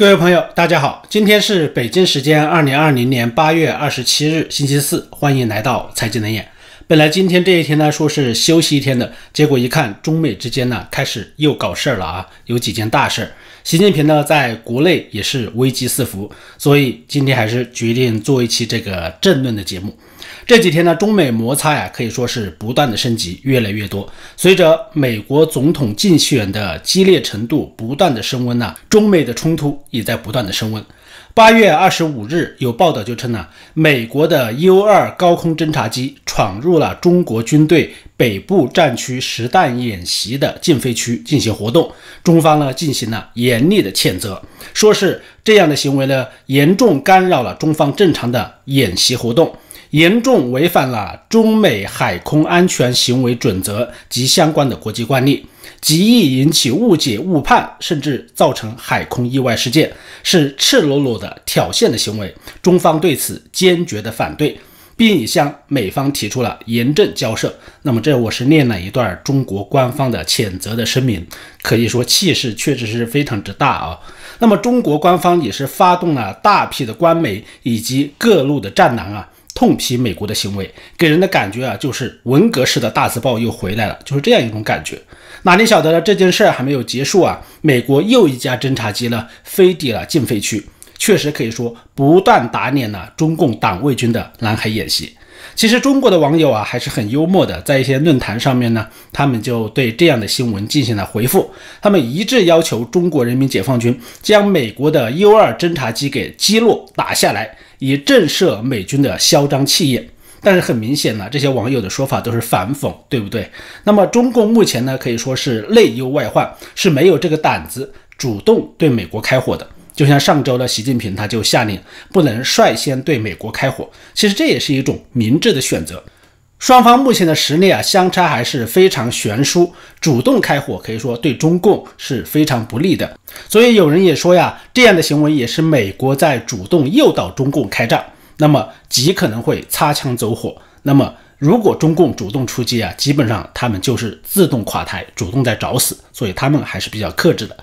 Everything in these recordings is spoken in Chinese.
各位朋友，大家好，今天是北京时间二零二零年八月二十七日，星期四，欢迎来到财经冷眼。本来今天这一天呢，说是休息一天的，结果一看，中美之间呢开始又搞事儿了啊，有几件大事儿。习近平呢在国内也是危机四伏，所以今天还是决定做一期这个政论的节目。这几天呢，中美摩擦呀，可以说是不断的升级，越来越多。随着美国总统竞选的激烈程度不断的升温呢，中美的冲突也在不断的升温。八月二十五日，有报道就称呢，美国的 U 二高空侦察机闯入了中国军队北部战区实弹演习的禁飞区进行活动，中方呢进行了严厉的谴责，说是这样的行为呢，严重干扰了中方正常的演习活动。严重违反了中美海空安全行为准则及相关的国际惯例，极易引起误解误判，甚至造成海空意外事件，是赤裸裸的挑衅的行为。中方对此坚决的反对，并已向美方提出了严正交涉。那么，这我是念了一段中国官方的谴责的声明，可以说气势确实是非常之大啊。那么，中国官方也是发动了大批的官媒以及各路的战狼啊。痛批美国的行为，给人的感觉啊，就是文革式的大字报又回来了，就是这样一种感觉。哪里晓得呢？这件事还没有结束啊，美国又一架侦察机呢飞抵了禁飞区，确实可以说不断打脸了中共党卫军的南海演习。其实中国的网友啊还是很幽默的，在一些论坛上面呢，他们就对这样的新闻进行了回复，他们一致要求中国人民解放军将美国的 U 二侦察机给击落打下来。以震慑美军的嚣张气焰，但是很明显呢，这些网友的说法都是反讽，对不对？那么中共目前呢，可以说是内忧外患，是没有这个胆子主动对美国开火的。就像上周的习近平他就下令不能率先对美国开火，其实这也是一种明智的选择。双方目前的实力啊，相差还是非常悬殊。主动开火可以说对中共是非常不利的。所以有人也说呀，这样的行为也是美国在主动诱导中共开战，那么极可能会擦枪走火。那么如果中共主动出击啊，基本上他们就是自动垮台，主动在找死。所以他们还是比较克制的。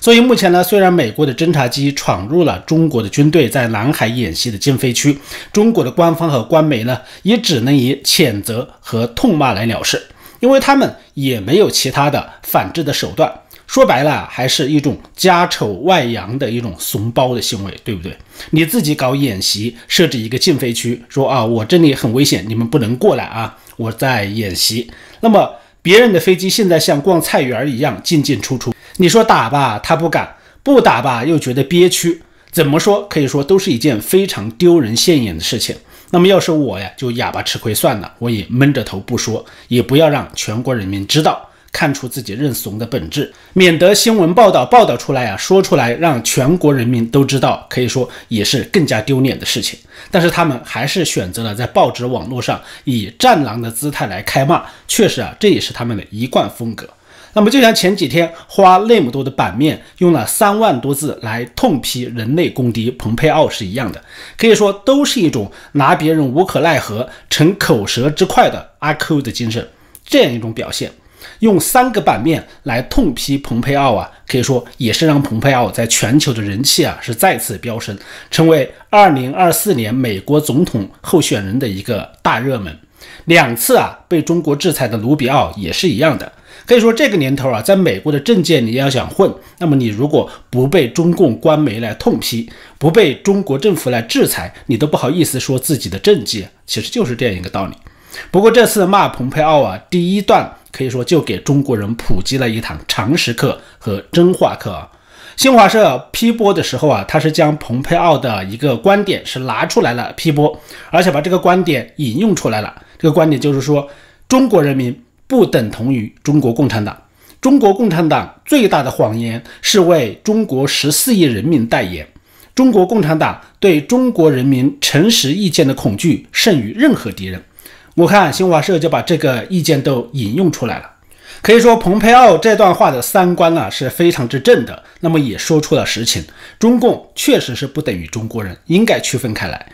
所以目前呢，虽然美国的侦察机闯入了中国的军队在南海演习的禁飞区，中国的官方和官媒呢，也只能以谴责和痛骂来了事，因为他们也没有其他的反制的手段。说白了，还是一种家丑外扬的一种怂包的行为，对不对？你自己搞演习，设置一个禁飞区，说啊，我这里很危险，你们不能过来啊，我在演习。那么别人的飞机现在像逛菜园一样进进出出。你说打吧，他不敢；不打吧，又觉得憋屈。怎么说？可以说都是一件非常丢人现眼的事情。那么要是我呀，就哑巴吃亏算了，我也闷着头不说，也不要让全国人民知道，看出自己认怂的本质，免得新闻报道报道出来啊，说出来让全国人民都知道，可以说也是更加丢脸的事情。但是他们还是选择了在报纸网络上以战狼的姿态来开骂，确实啊，这也是他们的一贯风格。那么就像前几天花那么多的版面，用了三万多字来痛批人类公敌蓬佩奥是一样的，可以说都是一种拿别人无可奈何、逞口舌之快的阿 Q 的精神，这样一种表现。用三个版面来痛批蓬佩奥啊，可以说也是让蓬佩奥在全球的人气啊是再次飙升，成为二零二四年美国总统候选人的一个大热门。两次啊被中国制裁的卢比奥也是一样的。可以说这个年头啊，在美国的政界，你要想混，那么你如果不被中共官媒来痛批，不被中国政府来制裁，你都不好意思说自己的政绩，其实就是这样一个道理。不过这次骂蓬佩奥啊，第一段可以说就给中国人普及了一堂常识课和真话课啊。新华社批播的时候啊，他是将蓬佩奥的一个观点是拿出来了批播，而且把这个观点引用出来了。这个观点就是说，中国人民。不等同于中国共产党。中国共产党最大的谎言是为中国十四亿人民代言。中国共产党对中国人民诚实意见的恐惧胜于任何敌人。我看新华社就把这个意见都引用出来了。可以说，蓬佩奥这段话的三观啊是非常之正的。那么也说出了实情：中共确实是不等于中国人，应该区分开来。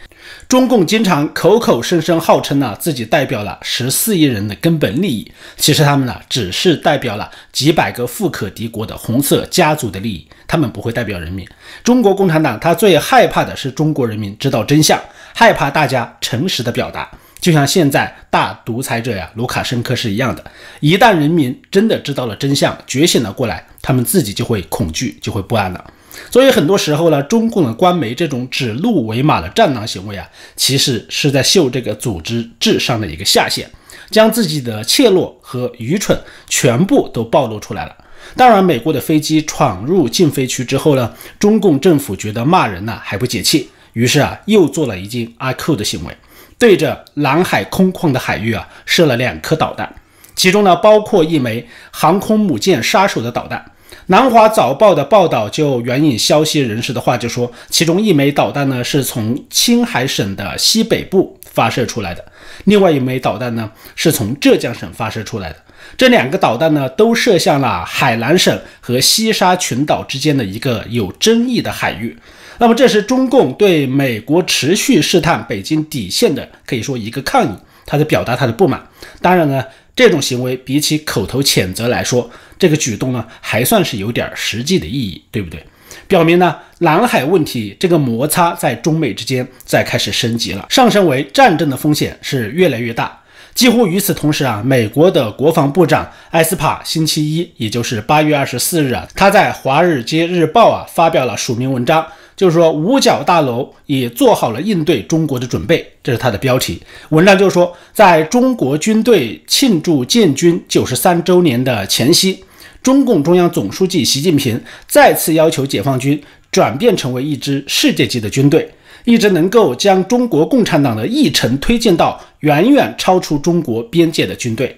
中共经常口口声声号称呢自己代表了十四亿人的根本利益，其实他们呢只是代表了几百个富可敌国的红色家族的利益，他们不会代表人民。中国共产党他最害怕的是中国人民知道真相，害怕大家诚实的表达，就像现在大独裁者呀卢卡申科是一样的，一旦人民真的知道了真相，觉醒了过来，他们自己就会恐惧，就会不安了。所以很多时候呢，中共的官媒这种指鹿为马的战狼行为啊，其实是在秀这个组织智商的一个下限，将自己的怯懦和愚蠢全部都暴露出来了。当然，美国的飞机闯入禁飞区之后呢，中共政府觉得骂人呢还不解气，于是啊，又做了一件阿 Q 的行为，对着南海空旷的海域啊射了两颗导弹，其中呢包括一枚航空母舰杀手的导弹。南华早报的报道就援引消息人士的话，就说其中一枚导弹呢是从青海省的西北部发射出来的，另外一枚导弹呢是从浙江省发射出来的。这两个导弹呢都射向了海南省和西沙群岛之间的一个有争议的海域。那么这是中共对美国持续试探北京底线的，可以说一个抗议，他在表达他的不满。当然呢。这种行为比起口头谴责来说，这个举动呢还算是有点实际的意义，对不对？表明呢南海问题这个摩擦在中美之间在开始升级了，上升为战争的风险是越来越大。几乎与此同时啊，美国的国防部长埃斯帕星期一，也就是八月二十四日啊，他在《华尔街日报》啊发表了署名文章。就是说，五角大楼也做好了应对中国的准备，这是它的标题。文章就是说，在中国军队庆祝建军九十三周年的前夕，中共中央总书记习近平再次要求解放军转变成为一支世界级的军队，一支能够将中国共产党的议程推进到远远超出中国边界的军队。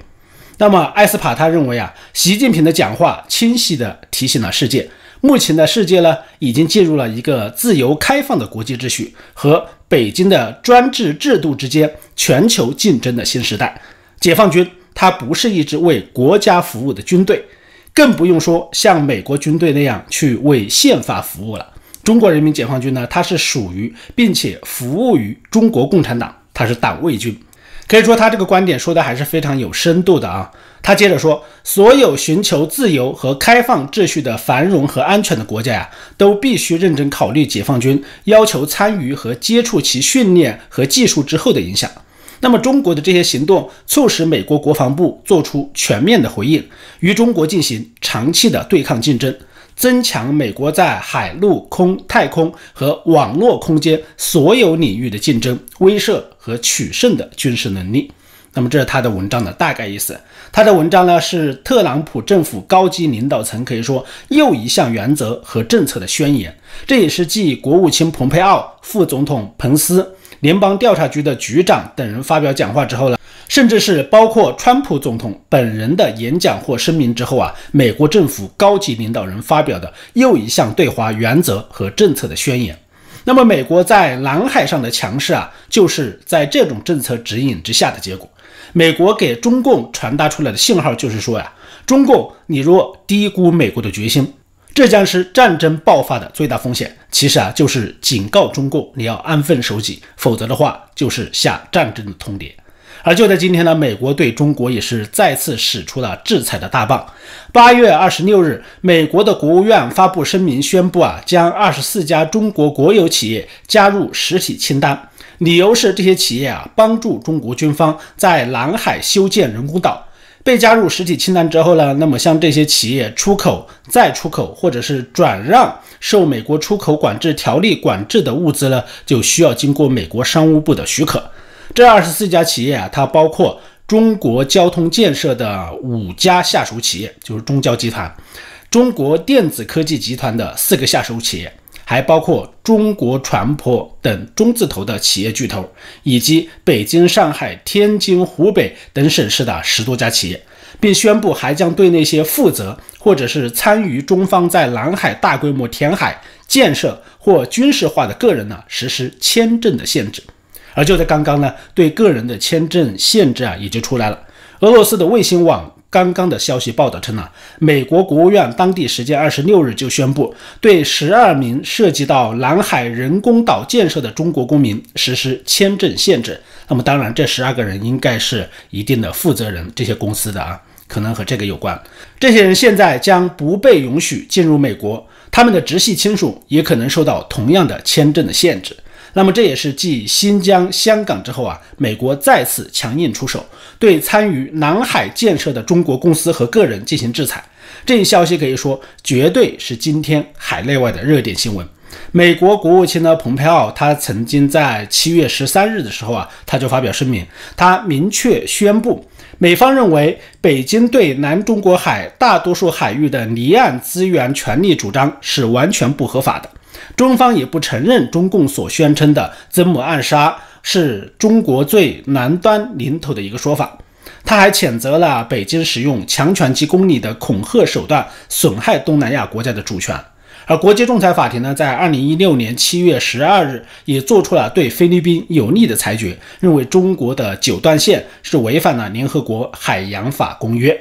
那么，艾斯帕他认为啊，习近平的讲话清晰地提醒了世界。目前的世界呢，已经进入了一个自由开放的国际秩序和北京的专制制度之间全球竞争的新时代。解放军它不是一支为国家服务的军队，更不用说像美国军队那样去为宪法服务了。中国人民解放军呢，它是属于并且服务于中国共产党，它是党卫军。可以说，他这个观点说的还是非常有深度的啊。他接着说，所有寻求自由和开放秩序的繁荣和安全的国家呀，都必须认真考虑解放军要求参与和接触其训练和技术之后的影响。那么，中国的这些行动促使美国国防部做出全面的回应，与中国进行长期的对抗竞争，增强美国在海陆空、太空和网络空间所有领域的竞争、威慑和取胜的军事能力。那么，这是他的文章的大概意思。他的文章呢，是特朗普政府高级领导层可以说又一项原则和政策的宣言。这也是继国务卿蓬佩奥、副总统彭斯、联邦调查局的局长等人发表讲话之后呢，甚至是包括川普总统本人的演讲或声明之后啊，美国政府高级领导人发表的又一项对华原则和政策的宣言。那么，美国在南海上的强势啊，就是在这种政策指引之下的结果。美国给中共传达出来的信号就是说呀，中共，你若低估美国的决心，这将是战争爆发的最大风险。其实啊，就是警告中共，你要安分守己，否则的话，就是下战争的通牒。而就在今天呢，美国对中国也是再次使出了制裁的大棒。八月二十六日，美国的国务院发布声明宣布啊，将二十四家中国国有企业加入实体清单。理由是这些企业啊帮助中国军方在南海修建人工岛，被加入实体清单之后呢，那么像这些企业出口、再出口或者是转让受美国出口管制条例管制的物资呢，就需要经过美国商务部的许可。这二十四家企业啊，它包括中国交通建设的五家下属企业，就是中交集团，中国电子科技集团的四个下属企业。还包括中国船舶等中字头的企业巨头，以及北京、上海、天津、湖北等省市的十多家企业，并宣布还将对那些负责或者是参与中方在南海大规模填海建设或军事化的个人呢实施签证的限制。而就在刚刚呢，对个人的签证限制啊也就出来了。俄罗斯的卫星网刚刚的消息报道称呢，美国国务院当地时间二十六日就宣布，对十二名涉及到南海人工岛建设的中国公民实施签证限制。那么，当然，这十二个人应该是一定的负责人，这些公司的啊，可能和这个有关。这些人现在将不被允许进入美国，他们的直系亲属也可能受到同样的签证的限制。那么这也是继新疆、香港之后啊，美国再次强硬出手，对参与南海建设的中国公司和个人进行制裁。这一消息可以说绝对是今天海内外的热点新闻。美国国务卿呢，蓬佩奥，他曾经在七月十三日的时候啊，他就发表声明，他明确宣布，美方认为北京对南中国海大多数海域的离岸资源权利主张是完全不合法的。中方也不承认中共所宣称的曾母暗杀是中国最南端领土的一个说法。他还谴责了北京使用强权及公理的恐吓手段，损害东南亚国家的主权。而国际仲裁法庭呢，在二零一六年七月十二日也做出了对菲律宾有利的裁决，认为中国的九段线是违反了联合国海洋法公约。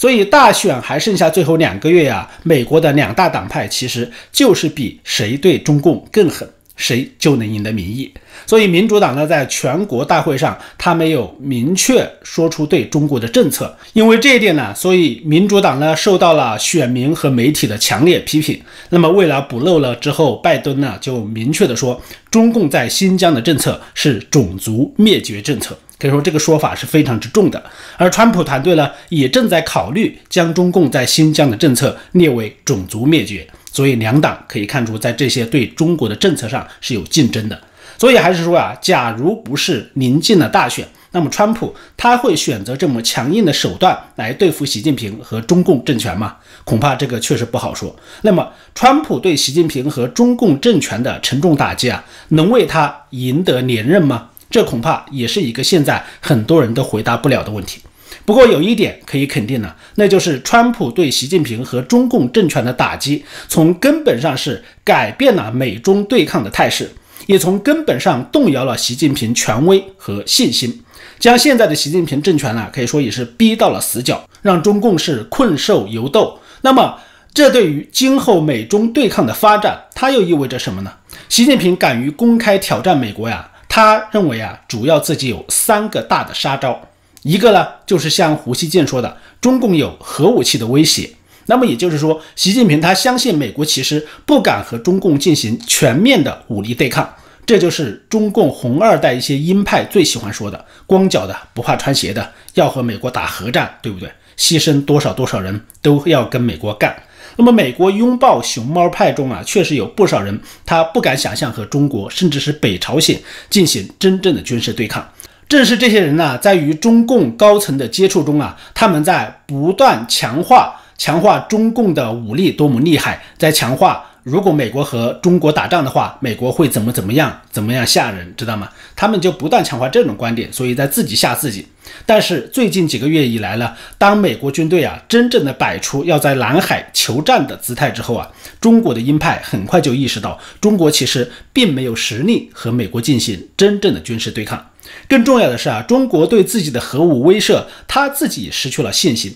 所以大选还剩下最后两个月呀，美国的两大党派其实就是比谁对中共更狠，谁就能赢得民意。所以民主党呢，在全国大会上，他没有明确说出对中国的政策，因为这一点呢，所以民主党呢受到了选民和媒体的强烈批评。那么为了补漏了之后，拜登呢就明确的说，中共在新疆的政策是种族灭绝政策。可以说这个说法是非常之重的，而川普团队呢也正在考虑将中共在新疆的政策列为种族灭绝，所以两党可以看出在这些对中国的政策上是有竞争的。所以还是说啊，假如不是临近了大选，那么川普他会选择这么强硬的手段来对付习近平和中共政权吗？恐怕这个确实不好说。那么川普对习近平和中共政权的沉重打击啊，能为他赢得连任吗？这恐怕也是一个现在很多人都回答不了的问题。不过有一点可以肯定的，那就是川普对习近平和中共政权的打击，从根本上是改变了美中对抗的态势，也从根本上动摇了习近平权威和信心，将现在的习近平政权呢，可以说也是逼到了死角，让中共是困兽犹斗。那么，这对于今后美中对抗的发展，它又意味着什么呢？习近平敢于公开挑战美国呀？他认为啊，主要自己有三个大的杀招，一个呢就是像胡锡进说的，中共有核武器的威胁。那么也就是说，习近平他相信美国其实不敢和中共进行全面的武力对抗，这就是中共红二代一些鹰派最喜欢说的，光脚的不怕穿鞋的，要和美国打核战，对不对？牺牲多少多少人都要跟美国干。那么，美国拥抱熊猫派中啊，确实有不少人，他不敢想象和中国，甚至是北朝鲜进行真正的军事对抗。正是这些人呢，在与中共高层的接触中啊，他们在不断强化、强化中共的武力多么厉害，在强化。如果美国和中国打仗的话，美国会怎么怎么样，怎么样吓人，知道吗？他们就不断强化这种观点，所以在自己吓自己。但是最近几个月以来呢，当美国军队啊真正的摆出要在南海求战的姿态之后啊，中国的鹰派很快就意识到，中国其实并没有实力和美国进行真正的军事对抗。更重要的是啊，中国对自己的核武威慑，他自己失去了信心。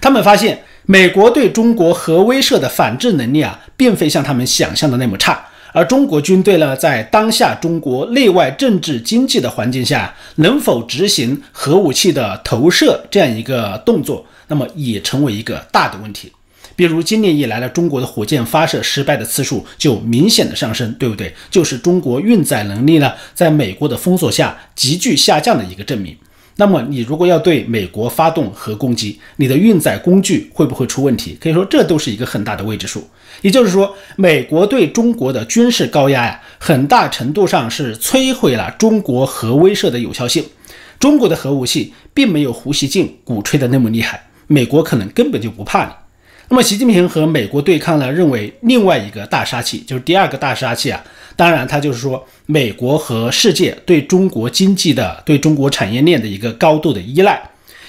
他们发现。美国对中国核威慑的反制能力啊，并非像他们想象的那么差。而中国军队呢，在当下中国内外政治经济的环境下，能否执行核武器的投射这样一个动作，那么也成为一个大的问题。比如今年以来呢，中国的火箭发射失败的次数就明显的上升，对不对？就是中国运载能力呢，在美国的封锁下急剧下降的一个证明。那么，你如果要对美国发动核攻击，你的运载工具会不会出问题？可以说，这都是一个很大的未知数。也就是说，美国对中国的军事高压呀，很大程度上是摧毁了中国核威慑的有效性。中国的核武器并没有胡锡进鼓吹的那么厉害，美国可能根本就不怕你。那么，习近平和美国对抗呢？认为另外一个大杀器就是第二个大杀器啊。当然，他就是说美国和世界对中国经济的、对中国产业链的一个高度的依赖。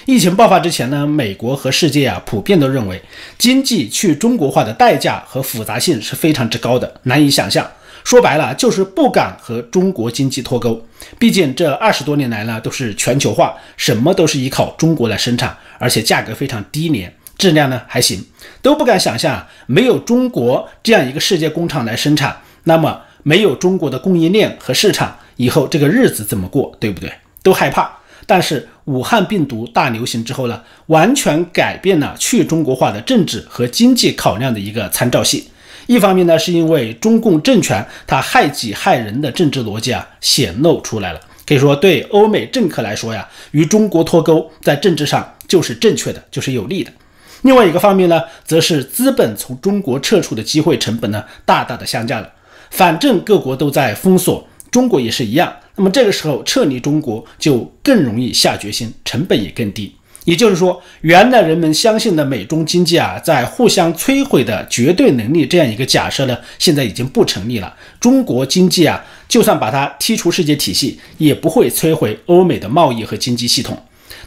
疫情爆发之前呢，美国和世界啊普遍都认为经济去中国化的代价和复杂性是非常之高的，难以想象。说白了就是不敢和中国经济脱钩。毕竟这二十多年来呢，都是全球化，什么都是依靠中国来生产，而且价格非常低廉，质量呢还行，都不敢想象没有中国这样一个世界工厂来生产，那么没有中国的供应链和市场，以后这个日子怎么过，对不对？都害怕。但是武汉病毒大流行之后呢，完全改变了去中国化的政治和经济考量的一个参照系。一方面呢，是因为中共政权它害己害人的政治逻辑啊显露出来了，可以说对欧美政客来说呀，与中国脱钩在政治上就是正确的，就是有利的。另外一个方面呢，则是资本从中国撤出的机会成本呢大大的下降了。反正各国都在封锁，中国也是一样。那么这个时候撤离中国就更容易下决心，成本也更低。也就是说，原来人们相信的美中经济啊在互相摧毁的绝对能力这样一个假设呢，现在已经不成立了。中国经济啊，就算把它踢出世界体系，也不会摧毁欧美的贸易和经济系统。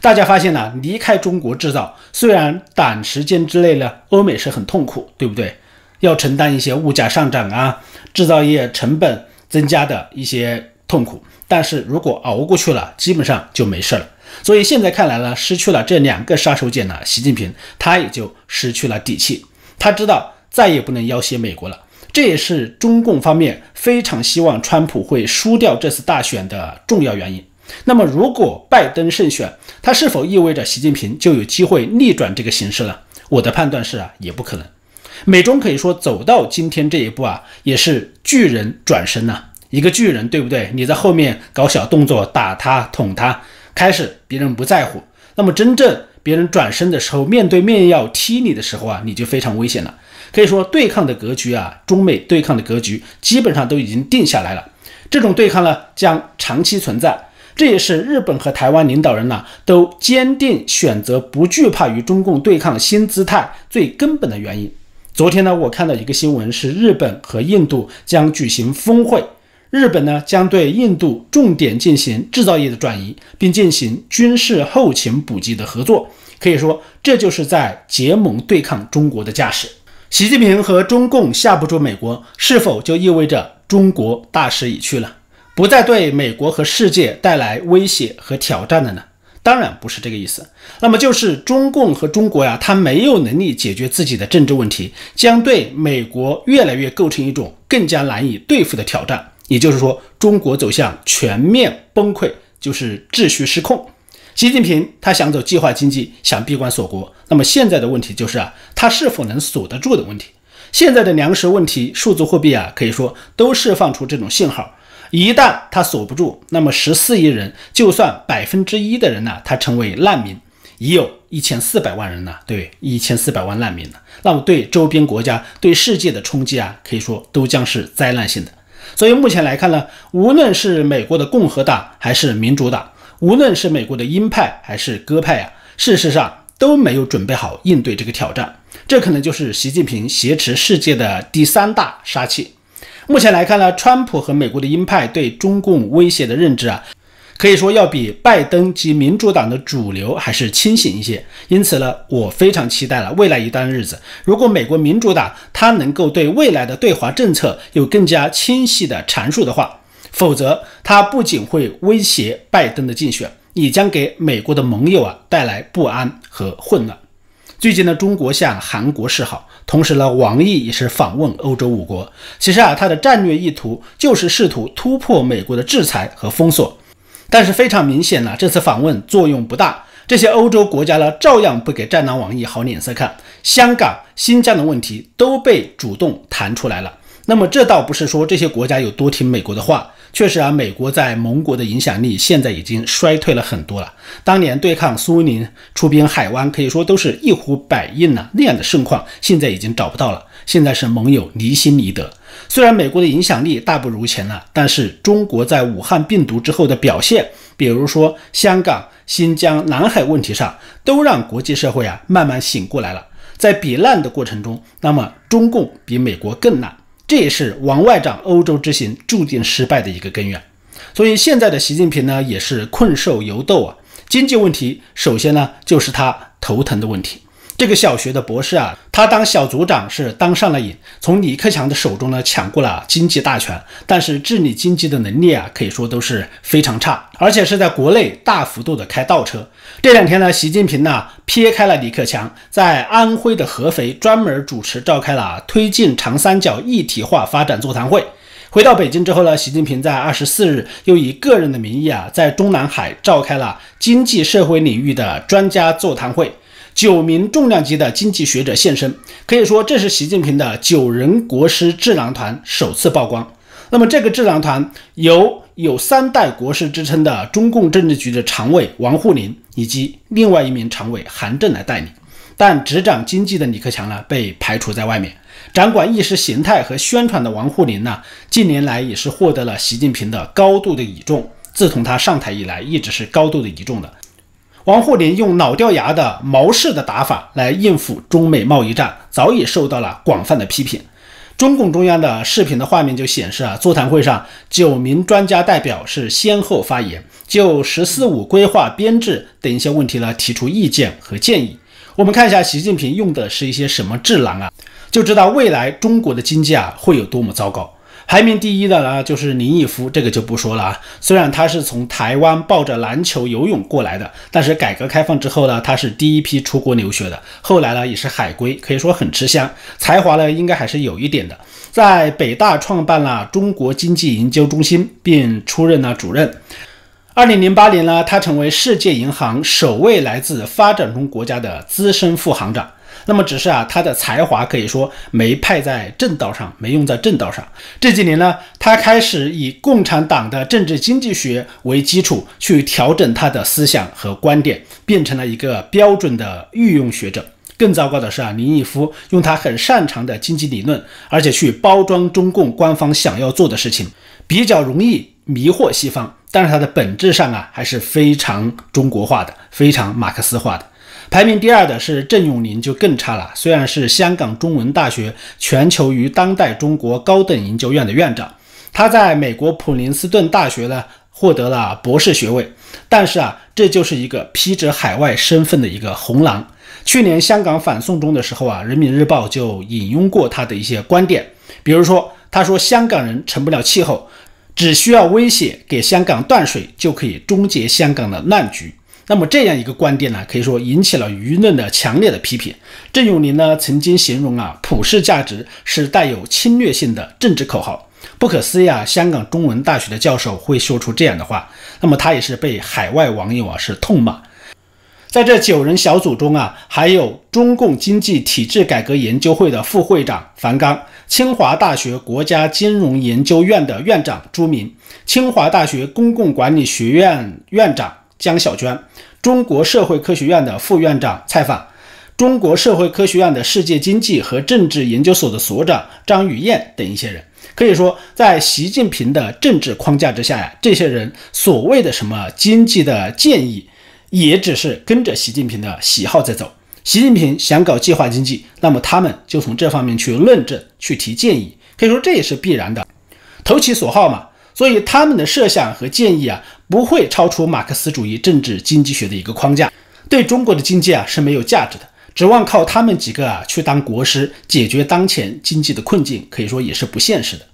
大家发现呢，离开中国制造，虽然短时间之内呢，欧美是很痛苦，对不对？要承担一些物价上涨啊，制造业成本增加的一些痛苦。但是如果熬过去了，基本上就没事了。所以现在看来呢，失去了这两个杀手锏呢，习近平他也就失去了底气。他知道再也不能要挟美国了，这也是中共方面非常希望川普会输掉这次大选的重要原因。那么，如果拜登胜选，他是否意味着习近平就有机会逆转这个形势了？我的判断是啊，也不可能。美中可以说走到今天这一步啊，也是巨人转身呐。一个巨人，对不对？你在后面搞小动作，打他、捅他，开始别人不在乎。那么真正别人转身的时候，面对面要踢你的时候啊，你就非常危险了。可以说，对抗的格局啊，中美对抗的格局基本上都已经定下来了。这种对抗呢，将长期存在。这也是日本和台湾领导人呢，都坚定选择不惧怕与中共对抗新姿态最根本的原因。昨天呢，我看到一个新闻，是日本和印度将举行峰会。日本呢将对印度重点进行制造业的转移，并进行军事后勤补给的合作。可以说，这就是在结盟对抗中国的架势。习近平和中共下不住美国，是否就意味着中国大势已去了，不再对美国和世界带来威胁和挑战了呢？当然不是这个意思。那么就是中共和中国呀，他没有能力解决自己的政治问题，将对美国越来越构成一种更加难以对付的挑战。也就是说，中国走向全面崩溃，就是秩序失控。习近平他想走计划经济，想闭关锁国。那么现在的问题就是啊，他是否能锁得住的问题。现在的粮食问题、数字货币啊，可以说都释放出这种信号。一旦他锁不住，那么十四亿人，就算百分之一的人呢，他成为难民，已有一千四百万人呢，对，一千四百万难民呢，那么对周边国家、对世界的冲击啊，可以说都将是灾难性的。所以目前来看呢，无论是美国的共和党还是民主党，无论是美国的鹰派还是鸽派啊，事实上都没有准备好应对这个挑战。这可能就是习近平挟持世界的第三大杀器。目前来看呢，川普和美国的鹰派对中共威胁的认知啊。可以说要比拜登及民主党的主流还是清醒一些，因此呢，我非常期待了未来一段日子，如果美国民主党它能够对未来的对华政策有更加清晰的阐述的话，否则它不仅会威胁拜登的竞选，也将给美国的盟友啊带来不安和混乱。最近呢，中国向韩国示好，同时呢，王毅也是访问欧洲五国，其实啊，他的战略意图就是试图突破美国的制裁和封锁。但是非常明显呢，这次访问作用不大。这些欧洲国家呢，照样不给战狼王毅好脸色看。香港、新疆的问题都被主动谈出来了。那么这倒不是说这些国家有多听美国的话，确实啊，美国在盟国的影响力现在已经衰退了很多了。当年对抗苏联出兵海湾，可以说都是一呼百应呢，那样的盛况现在已经找不到了。现在是盟友离心离德。虽然美国的影响力大不如前了，但是中国在武汉病毒之后的表现，比如说香港、新疆、南海问题上，都让国际社会啊慢慢醒过来了。在比烂的过程中，那么中共比美国更烂，这也是王外长欧洲之行注定失败的一个根源。所以现在的习近平呢，也是困兽犹斗啊。经济问题首先呢就是他头疼的问题，这个小学的博士啊，他当小组长是当上了瘾，从李克强的手中呢抢过了经济大权，但是治理经济的能力啊，可以说都是非常差，而且是在国内大幅度的开倒车。这两天呢，习近平呢撇开了李克强，在安徽的合肥专门主持召开了推进长三角一体化发展座谈会。回到北京之后呢，习近平在二十四日又以个人的名义啊，在中南海召开了经济社会领域的专家座谈会。九名重量级的经济学者现身，可以说这是习近平的九人国师智囊团首次曝光。那么这个智囊团由有三代国师之称的中共政治局的常委王沪宁以及另外一名常委韩正来带领，但执掌经济的李克强呢被排除在外面。掌管意识形态和宣传的王沪宁呢，近年来也是获得了习近平的高度的倚重，自从他上台以来，一直是高度的倚重的。王沪宁用老掉牙的毛式的打法来应付中美贸易战，早已受到了广泛的批评。中共中央的视频的画面就显示啊，座谈会上九名专家代表是先后发言，就“十四五”规划编制等一些问题呢提出意见和建议。我们看一下习近平用的是一些什么智囊啊，就知道未来中国的经济啊会有多么糟糕。排名第一的呢，就是林毅夫，这个就不说了啊。虽然他是从台湾抱着篮球、游泳过来的，但是改革开放之后呢，他是第一批出国留学的。后来呢，也是海归，可以说很吃香，才华呢应该还是有一点的。在北大创办了中国经济研究中心，并出任了主任。二零零八年呢，他成为世界银行首位来自发展中国家的资深副行长。那么只是啊，他的才华可以说没派在正道上，没用在正道上。这几年呢，他开始以共产党的政治经济学为基础去调整他的思想和观点，变成了一个标准的御用学者。更糟糕的是啊，林毅夫用他很擅长的经济理论，而且去包装中共官方想要做的事情，比较容易迷惑西方。但是他的本质上啊，还是非常中国化的，非常马克思化的。排名第二的是郑永林，就更差了。虽然是香港中文大学全球与当代中国高等研究院的院长，他在美国普林斯顿大学呢获得了博士学位，但是啊，这就是一个披着海外身份的一个红狼。去年香港反送中的时候啊，人民日报就引用过他的一些观点，比如说他说香港人成不了气候，只需要威胁给香港断水就可以终结香港的乱局。那么这样一个观点呢，可以说引起了舆论的强烈的批评。郑永林呢曾经形容啊，普世价值是带有侵略性的政治口号，不可思议啊！香港中文大学的教授会说出这样的话，那么他也是被海外网友啊是痛骂。在这九人小组中啊，还有中共经济体制改革研究会的副会长樊纲，清华大学国家金融研究院的院长朱明，清华大学公共管理学院院长。江小娟，中国社会科学院的副院长蔡访，中国社会科学院的世界经济和政治研究所的所长张宇燕等一些人，可以说，在习近平的政治框架之下呀，这些人所谓的什么经济的建议，也只是跟着习近平的喜好在走。习近平想搞计划经济，那么他们就从这方面去论证、去提建议，可以说这也是必然的，投其所好嘛。所以他们的设想和建议啊，不会超出马克思主义政治经济学的一个框架，对中国的经济啊是没有价值的。指望靠他们几个啊去当国师解决当前经济的困境，可以说也是不现实的。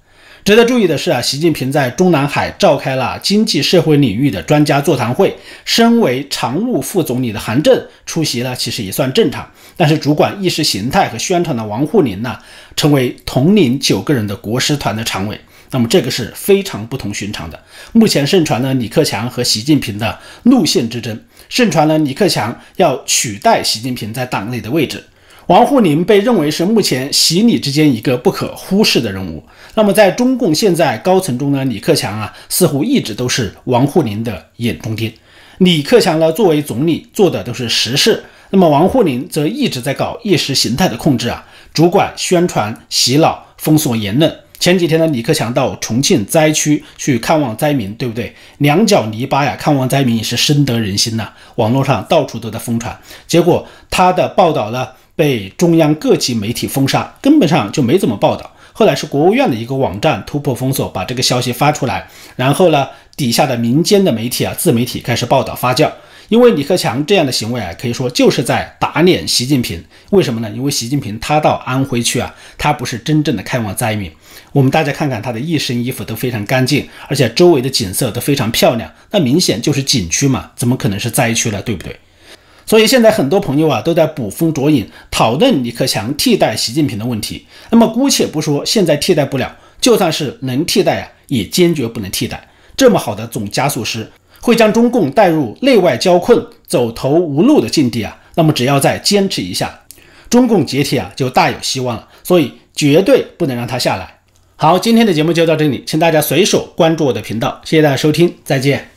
值得注意的是啊，习近平在中南海召开了经济社会领域的专家座谈会，身为常务副总理的韩正出席了，其实也算正常。但是主管意识形态和宣传的王沪宁呢，成为统领九个人的国师团的常委。那么这个是非常不同寻常的。目前盛传呢，李克强和习近平的路线之争，盛传呢，李克强要取代习近平在党内的位置。王沪宁被认为是目前习李之间一个不可忽视的人物。那么在中共现在高层中呢，李克强啊，似乎一直都是王沪宁的眼中钉。李克强呢，作为总理做的都是实事，那么王沪宁则一直在搞意识形态的控制啊，主管宣传、洗脑、封锁言论。前几天呢，李克强到重庆灾区去看望灾民，对不对？两脚泥巴呀，看望灾民也是深得人心呐。网络上到处都在疯传，结果他的报道呢被中央各级媒体封杀，根本上就没怎么报道。后来是国务院的一个网站突破封锁，把这个消息发出来，然后呢，底下的民间的媒体啊，自媒体开始报道发酵。因为李克强这样的行为啊，可以说就是在打脸习近平。为什么呢？因为习近平他到安徽去啊，他不是真正的开往灾民。我们大家看看他的一身衣服都非常干净，而且周围的景色都非常漂亮，那明显就是景区嘛，怎么可能是灾区呢？对不对？所以现在很多朋友啊都在捕风捉影，讨论李克强替代习近平的问题。那么姑且不说现在替代不了，就算是能替代啊，也坚决不能替代。这么好的总加速师。会将中共带入内外交困、走投无路的境地啊！那么只要再坚持一下，中共解体啊就大有希望了。所以绝对不能让他下来。好，今天的节目就到这里，请大家随手关注我的频道，谢谢大家收听，再见。